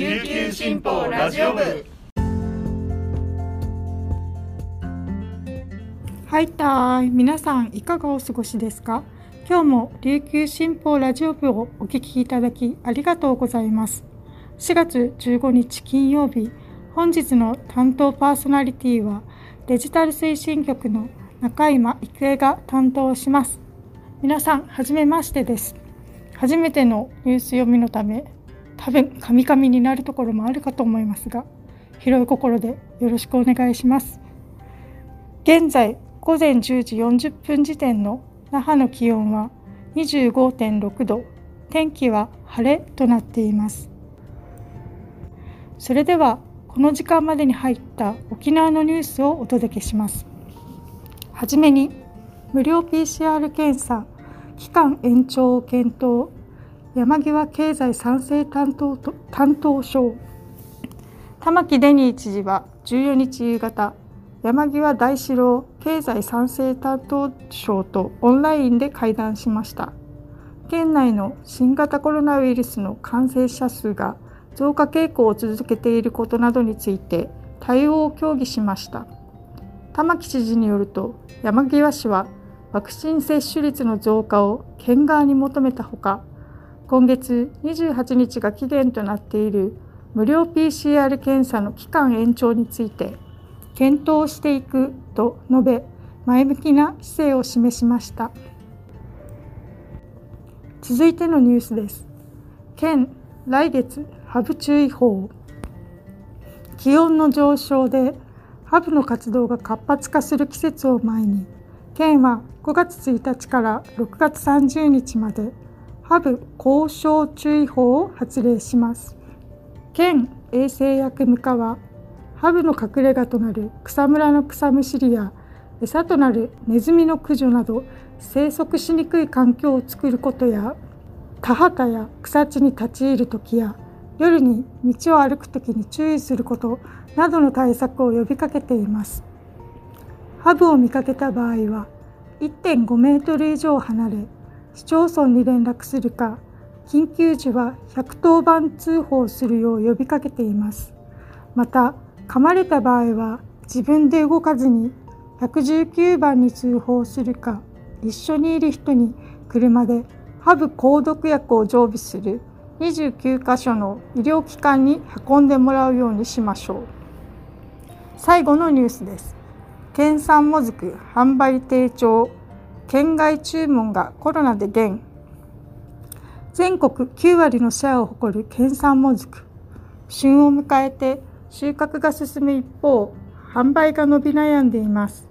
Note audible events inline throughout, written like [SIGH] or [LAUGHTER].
琉球新報ラジオ部。はいたーい。皆さんいかがお過ごしですか？今日も琉球新報ラジオ部をお聞きいただきありがとうございます。4月15日金曜日本日の担当パーソナリティはデジタル推進局の中今郁恵が担当します。皆さんはじめましてです。初めてのニュース読みのため多分カミカミになるところもあるかと思いますが広い心でよろしくお願いします。現在午前10時40分時点の那覇の気温は25.6度天気は晴れとなっています。それではこの時間までに入った沖縄のニュースをお届けします。はじめに無料 PCR 検査期間延長を検討。山際経済再生担当担当省。玉城デニー知事は14日夕方山際大志郎経済再生担当省とオンラインで会談しました。県内の新型コロナウイルスの感染者数が増加傾向を続けていることなどについて対応を協議しました。玉城知事によると山際氏はワクチン接種率の増加を県側に求めたほか今月28日が期限となっている無料 PCR 検査の期間延長について検討していくと述べ前向きな姿勢を示しました。続いてのニュースです。県来月ハブ注意報。気温の上昇でハブの活動が活発化する季節を前に県は5月1日から6月30日までハブ交渉注意報を発令します。県衛生役務課はハブの隠れ家となる草むらの草むしりや餌となるネズミの駆除など生息しにくい環境を作ることや田畑や草地に立ち入る時や夜に道を歩く時に注意することなどの対策を呼びかけています。ハブを見かけた場合は1.5メートル以上離れ市町村に連絡するか緊急時は110番通報するよう呼びかけています。また噛まれた場合は自分で動かずに119番に通報するか一緒にいる人に車でハブ購読薬を常備する29カ所の医療機関に運んでもらうようにしましょう。最後のニュースです。県産もずく販売低調。県外注文がコロナで減。全国9割のシェアを誇る県産もずく。旬を迎えて収穫が進む一方販売が伸び悩んでいます。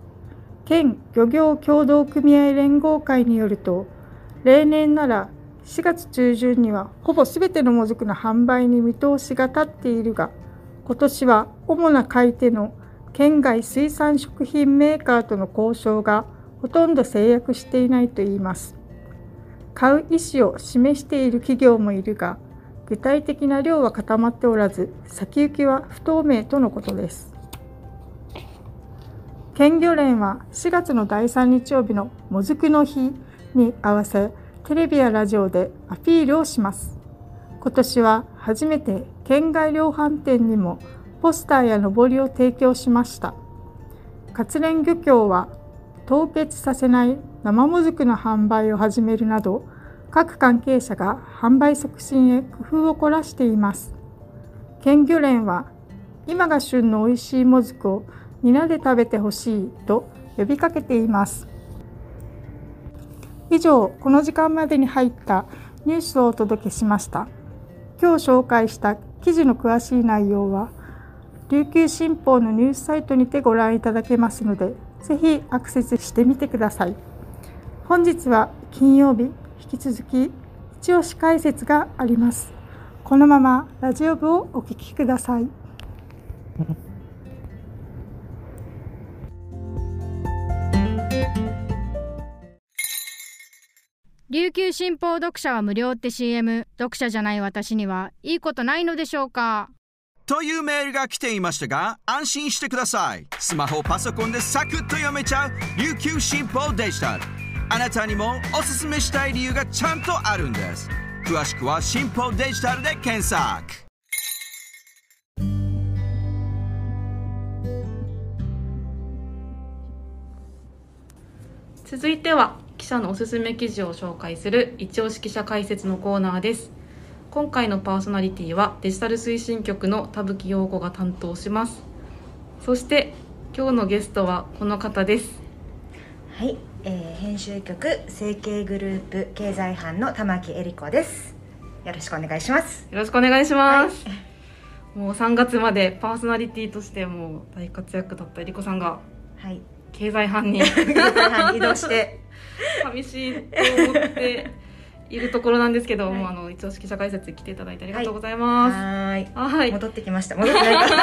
県漁業協同組合連合会によると例年なら4月中旬にはほぼ全てのもずくの販売に見通しが立っているが今年は主な買い手の県外水産食品メーカーとの交渉がほとんど制約していないといいます。買う意思を示している企業もいるが、具体的な量は固まっておらず、先行きは不透明とのことです。県漁連は4月の第3日曜日のもずくの日に合わせ、テレビやラジオでアピールをします。今年は初めて県外量販店にもポスターやのぼりを提供しました。活連漁協は凍結させない生もずくの販売を始めるなど各関係者が販売促進へ工夫を凝らしています。県漁連は今が旬の美味しいもずくを皆で食べてほしいと呼びかけています。以上この時間までに入ったニュースをお届けしました。今日紹介した記事の詳しい内容は琉球新報のニュースサイトにてご覧いただけますのでぜひアクセスしてみてください。本日は金曜日、引き続き一押し解説があります。このままラジオ部をお聞きください。[LAUGHS] 琉球新報読者は無料って CM 読者じゃない私にはいいことないのでしょうか？というメールが来ていましたが安心してください。スマホパソコンでサクッと読めちゃう琉球新報デジタル。あなたにもおすすめしたい理由がちゃんとあるんです。詳しくは新報デジタルで検索。続いては記者のおすすめ記事を紹介する一押し記者解説のコーナーです。今回のパーソナリティはデジタル推進局の田吹陽子が担当します。そして今日のゲストはこの方です。はい、えー、編集局成形グループ経済班の玉木恵理子です。よろしくお願いします。よろしくお願いします、[LAUGHS] もう3月までパーソナリティとしてもう大活躍だったえりこさんがはい。経済班に。経済班に移動して。[LAUGHS] 寂しいと思っているところなんですけど、はい。もうあの一応記者解説に来ていただいてありがとうございます。はーい。はい、戻ってきました。戻ってない。か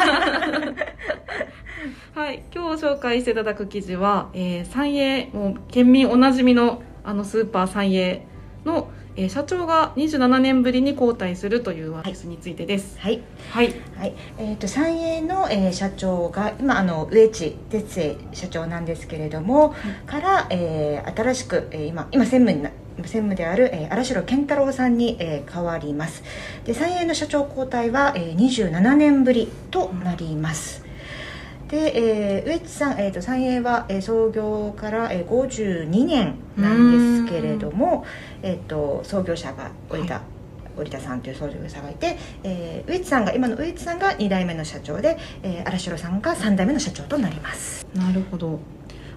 [LAUGHS] はい、今日紹介していただく記事は、えー、三栄もう県民おなじみのあのスーパー三栄の、えー社長が27年ぶりに交代するというニュースについてです。はい。はい、はい、えっ、と三栄の、えー社長が今あの上地哲也社長なんですけれども、から、えー新しく、えー今今専務にな専務である、えー、荒城健太郎さんに、えー変わります。で三栄の社長交代は、えー、27年ぶりとなります、で、えー、上地さん、えー、と三栄は、えー創業から、えー、52年なんですけれども、えー、と創業者が折田、折田さんという創業者がいて、えー、上地さんが今の上地さんが2代目の社長で、えー、荒城さんが3代目の社長となります。なるほど。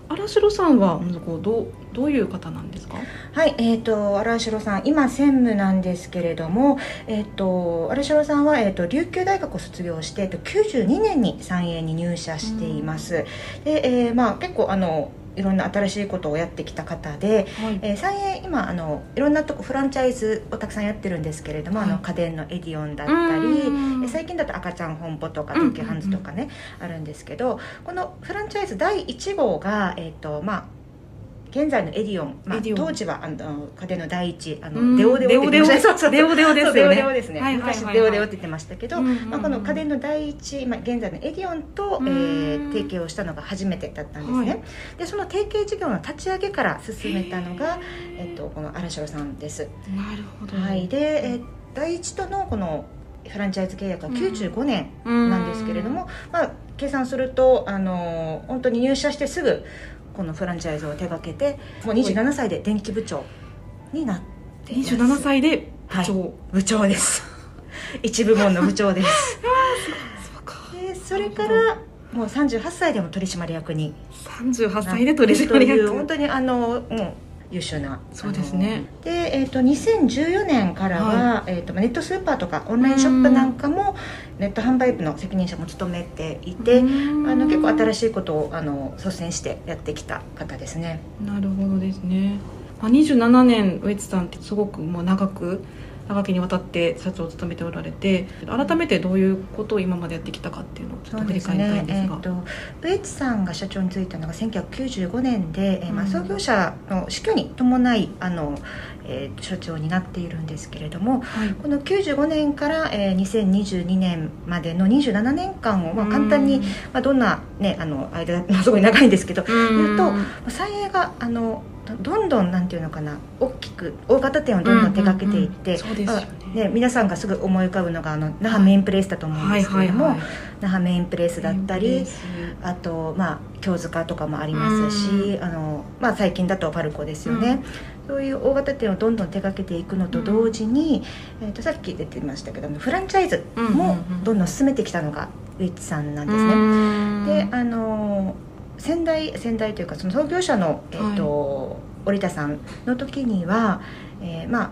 荒城さんはまずこうどうどういう方なんですか？はい、えー、と荒城さん今専務なんですけれども、えー、と荒城さんは、えー、と琉球大学を卒業して、えー、と92年に三栄に入社しています、で、えーまあ、結構あのいろんな新しいことをやってきた方で、はい。えー、三栄今あのいろんなとこフランチャイズをたくさんやってるんですけれども、はい。あの家電のエディオンだったり最近だと赤ちゃん本舗とかうん東急ハンズとかね、あるんですけどこのフランチャイズ第1号が、えーとまあ、現在のエディオン、まあ、当時はあの家電の第一あうん。のデオデオって言ってました。デオデオです。よね。デオデオですね、昔デオデオって言ってましたけど、まあ、この家電の第一、まあ、現在のエディオンと、えーうん提携をしたのが初めてだったんですね、はい。でその提携事業の立ち上げから進めたのが、えっと、この新城さんです、なるほど。はい、で、えー第一とのこのフランチャイズ契約は95年なんですけれども、まあ、計算するとあのー本当に入社してすぐこのフランチャイズを手掛けてもう27歳で電気部長になっています。27歳で部長。部長です。[LAUGHS] 一部門の部長です。[LAUGHS] そうか。でそれからもう38歳でも取締役に。38歳で取締という役本当にあの、うん、優秀なそうですね。で、えー、と2014年からは、えー、とネットスーパーとかオンラインショップなんかもネット販売部の責任者も務めていて、あの結構新ししいことをあの率先してやってきた方ですね。いなるほどですね、まあ、27年上地さんってすごくもう長く長きにわたって社長を務めておられて改めてどういうことを今までやってきたかっていうのをちょっと振り返りたいんですが。えー、と上地さんが社長に就いたのが1995年で、えーまあ、うん創業者の死去に伴いあの、えー、所長になっているんですけれどもはい。この95年から、えー、2022年までの27年間を、まあ、簡単に、まあ、どんな、ね、あの間すごい長いんですけど言うとまあ三栄があのどどんどんなんていうのかな大きく大型店をどんどん手掛けていって、そうね。皆さんがすぐ思い浮かぶのがあの那覇メインプレイスだと思うんはいですけれども、はいはい那覇メインプレイスだったりあとまあ京塚とかもありますし、あのまあ、最近だとパルコですよね、そういう大型店をどんどん手掛けていくのと同時に、えー、とさっき出てましたけどフランチャイズもどんどん進めてきたのがウィッチさんなんですね。であの先代先代というかその創業者の、えーと折田さんの時には、えーまあ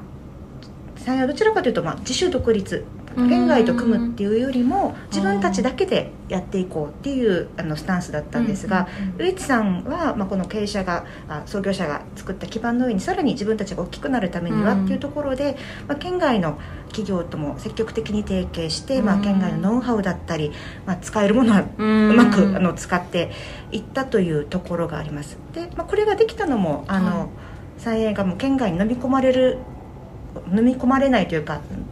三栄はどちらかというと、まあ、自主独立県外と組むっていうよりも自分たちだけでやっていこうっていうあのスタンスだったんですが、上地さんは、まあ、この経営者があ創業者が作った基盤の上にさらに自分たちが大きくなるためにはっていうところで、まあ、県外の企業とも積極的に提携して、まあ、県外のノウハウだったり、まあ、使えるものはううまくあの使っていったというところがあります。で、まあ、これができたのもあの、はい。三栄がもう県外に飲み込まれる飲み込まれないというかうん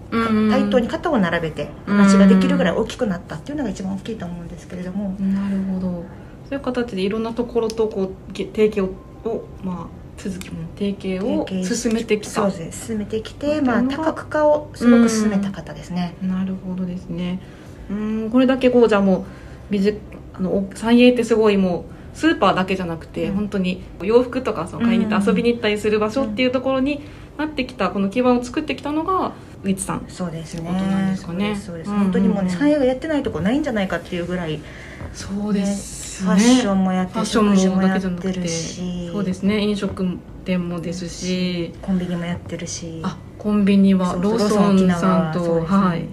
対等に肩を並べて話ができるぐらい大きくなったっていうのが一番大きいと思うんですけれども、なるほど。そういう形でいろんなところとこうけ提携ををまあ続き提携を進めてきた。そうです。進めてきて、まあ、多角化をすごく進めた方ですね。なるほどですね。うんこれだけこうじゃあもうあのお三栄ってすごいもうスーパーだけじゃなくて、うん。本当に洋服とかその買いに行って遊びに行ったりする場所っていうところになってきたこの基盤を作ってきたのがウィッチさんそうですね。ですかね。そうです。本当にもうね三栄がやってないとこないんじゃないかっていうぐらい、ね、そうですファッションもやってるファッション食事もやってけじゃなくてるしそうですね。飲食店もですし。コンビニもやってるし。あコンビニはローソンさんと、はい。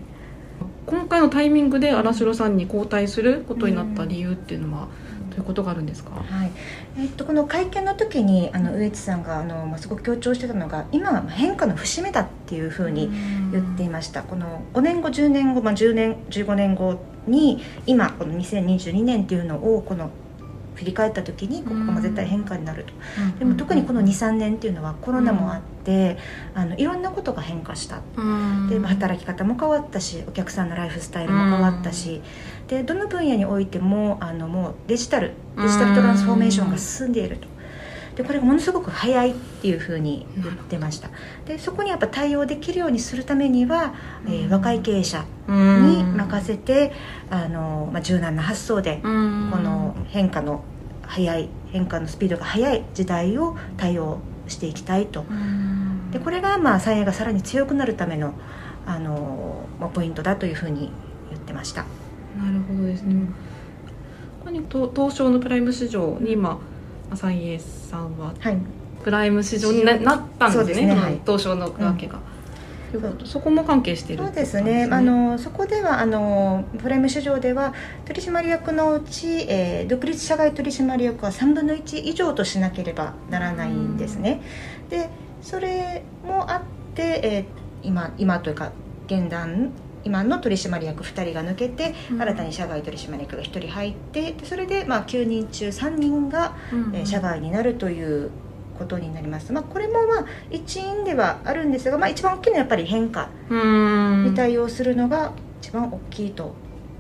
今回のタイミングで荒城さんに交代することになった理由っていうのはどういうことがあるんですか、はい。えっと、この会見の時にあの上地さんがあの、まあ、すごく強調してたのが今は変化の節目だっていうふうに言っていました、この5年後10年後、まあ、10年15年後に今この2022年っていうのをこの振り返った時にここが絶対変化になると、でも特にこの23年っていうのはコロナもあって、あのいろんなことが変化した。でまあ働き方も変わったしお客さんのライフスタイルも変わったし、でどの分野においてもあのもうデジタルデジタルトランスフォーメーションが進んでいると。でこれがものすごく早いっていうふうに言ってました。でそこにやっぱ対応できるようにするためには、えー若い経営者に任せてあの、まあ、柔軟な発想でここの変化の早い変化のスピードが速い時代を対応していきたいと。でこれがまあ再エがさらに強くなるためのあの、まあ、ポイントだというふうに言ってました。なるほどですね。ここに東東証のプライム市場に今サイエさんははい。プライム市場にななったんですね。ね。はい。東証のわけが。ということそこも関係しているそうですね。あのそこではあのプライム市場では取締役のうち、えー独立社外取締役は3分の1以上としなければならないんですね。でそれもあって、えー今今というか現段今の取締役2人が抜けて、うん。新たに社外取締役が1人入ってでそれで、まあ、9人中3人が、うんえー社外になるということになります、まあ、これもまあ一因ではあるんですが、まあ、一番大きいのはやっぱり変化うん。に対応するのが一番大きいと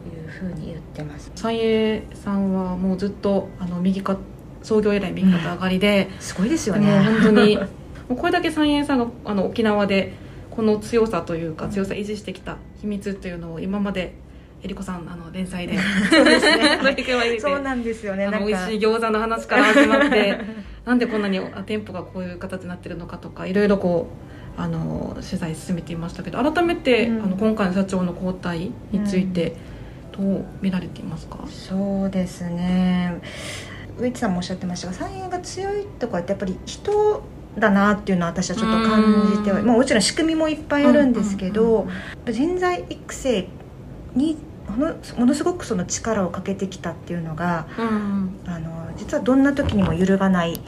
いうふうに言ってます。サイエさんはもうずっとあの右か創業以来右肩上がりで、すごいですよね。本当に [LAUGHS] もうこれだけサイエさんがあの沖縄でこの強さというか強さ維持してきた秘密っていうのを今までえりこさんあの連載で。[LAUGHS] そうですね。そうなんですよね。あなんか。の美味しい餃子の話から始まって [LAUGHS] なんでこんなにあ店舗がこういう形になってるのかとかいろいろこうあの取材進めていましたけど改めて、うん。あの今回の社長の交代についてどう見られていますか、そうですね。植地さんもおっしゃってましたが三円が強いところってやっぱり人だなっていうのは私はちょっと感じてはうん。まあ、もちろん仕組みもいっぱいあるんですけど、うん人材育成にものものすごくその力をかけてきたっていうのがうん。あの実はどんな時にも揺るがない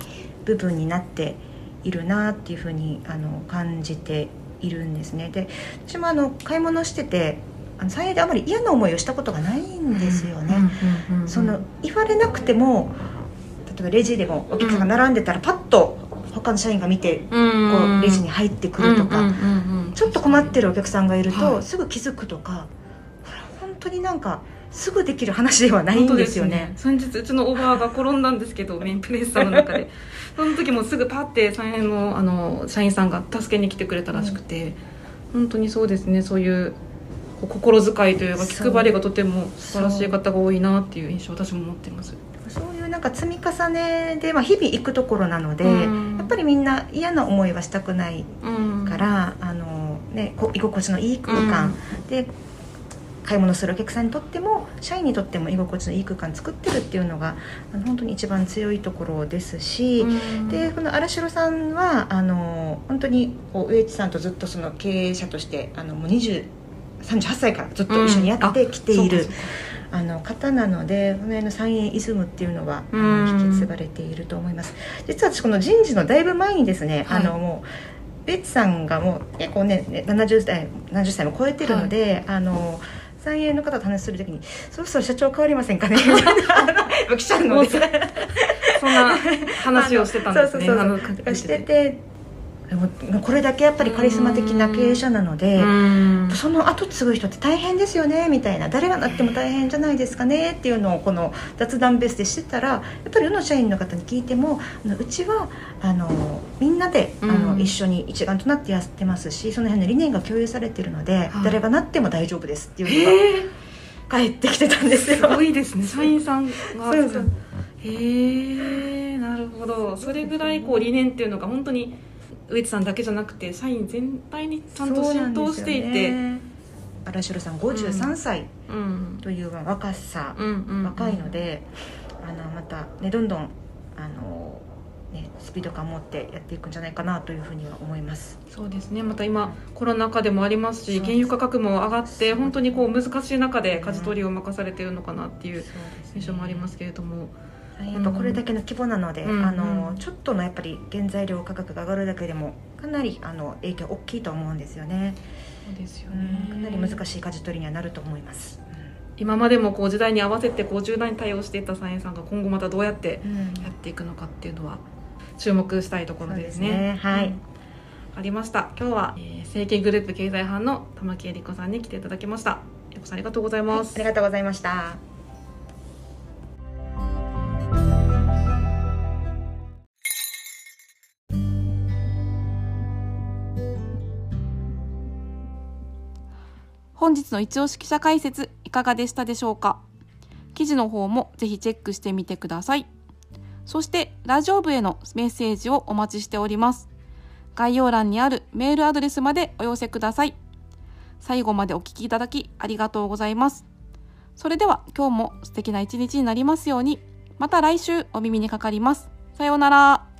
部分になっているなっていうふうにあの感じているんですね。で私もあの買い物しててあの三栄であまり嫌な思いをしたことがないんですよね、その言われなくても例えばレジでもお客さんが並んでたらパッと他の社員が見てこうん。うレジに入ってくるとか、うんうんうんうんちょっと困ってるお客さんがいると、はい。すぐ気づくとかこれ本当になんかすぐできる話ではないんですよね。先日うちのおばあが転んだんですけどメインプレイスさんの中で。[LAUGHS] その時もすぐパッて3円のあの社員さんが助けに来てくれたらしくて、本当にそうですね。そういう心遣いというか気配りがとても素晴らしい方が多いなっていう印象を私も持っています。そういうなんか積み重ねで、まあ、日々行くところなので、うん。やっぱりみんな嫌な思いはしたくないうん。から、あのね、こ居心地のいい空間、で買い物するお客さんにとっても社員にとっても居心地のいい空間作ってるっていうのがあの本当に一番強いところですし、うん。でこの荒城さんはあの本当に上地さんとずっとその経営者としてあのもう20 38歳からずっと一緒にやってきている、そうかそうかあの方なのでこの辺の三円イズムっていうのは引き継がれていると思います。実は私この人事のだいぶ前にですね、はい。あのもうベッツさんがもう結構ねね70歳 ,70 歳も超えてるので、あの三円の方と話するときにそろそろ社長変わりませんかね？みたいなあの。でそんな話をしてたんですね。[LAUGHS] そうそうそうしててでもこれだけやっぱりカリスマ的な経営者なので、うん。その後継ぐ人って大変ですよねみたいな。誰がなっても大変じゃないですかねっていうのをこの雑談ベースでしてたらやっぱり世の社員の方に聞いてもうちはあのみんなであの、うん。一緒に一丸となってやってますしその辺の理念が共有されてるので、はい。誰がなっても大丈夫ですっていうのが返ってきてたんですよ。すごいですね。社員さんが。へえなるほど。それぐらいこう理念っていうのが本当に上地さんだけじゃなくて社員全体にちゃんと浸透していて。荒城さん53歳うん。という若さ、うんうんうん。若いのであのまたねどんどんあの、ね、スピード感を持ってやっていくんじゃないかなというふうには思います。そうですね。また今コロナ禍でもありますし原油価格も上がって本当にこう難しい中で舵取りを任されているのかなっていう印象もありますけれどもやっぱこれだけの規模なので、うんあのうんちょっとのやっぱり原材料価格が上がるだけでもかなりあの影響大きいと思うんですよね。そうですようんかなりね難しい舵取りにはなると思います。今までもこう時代に合わせてこう柔軟に対応していったサイエンさんが今後またどうやってうんやっていくのかっていうのは注目したいところですね。すねはいうんありました。今日は、えー、政経グループ経済班の玉木恵理子さんに来ていただきました。恵理子さんありがとうございます。ありがとうございました。本日の一押し記者解説いかがでしたでしょうか？記事の方もぜひチェックしてみてください。そしてラジオ部へのメッセージをお待ちしております。概要欄にあるメールアドレスまでお寄せください。最後までお聞きいただきありがとうございます。それでは今日も素敵な一日になりますように。また来週お耳にかかります。さようなら。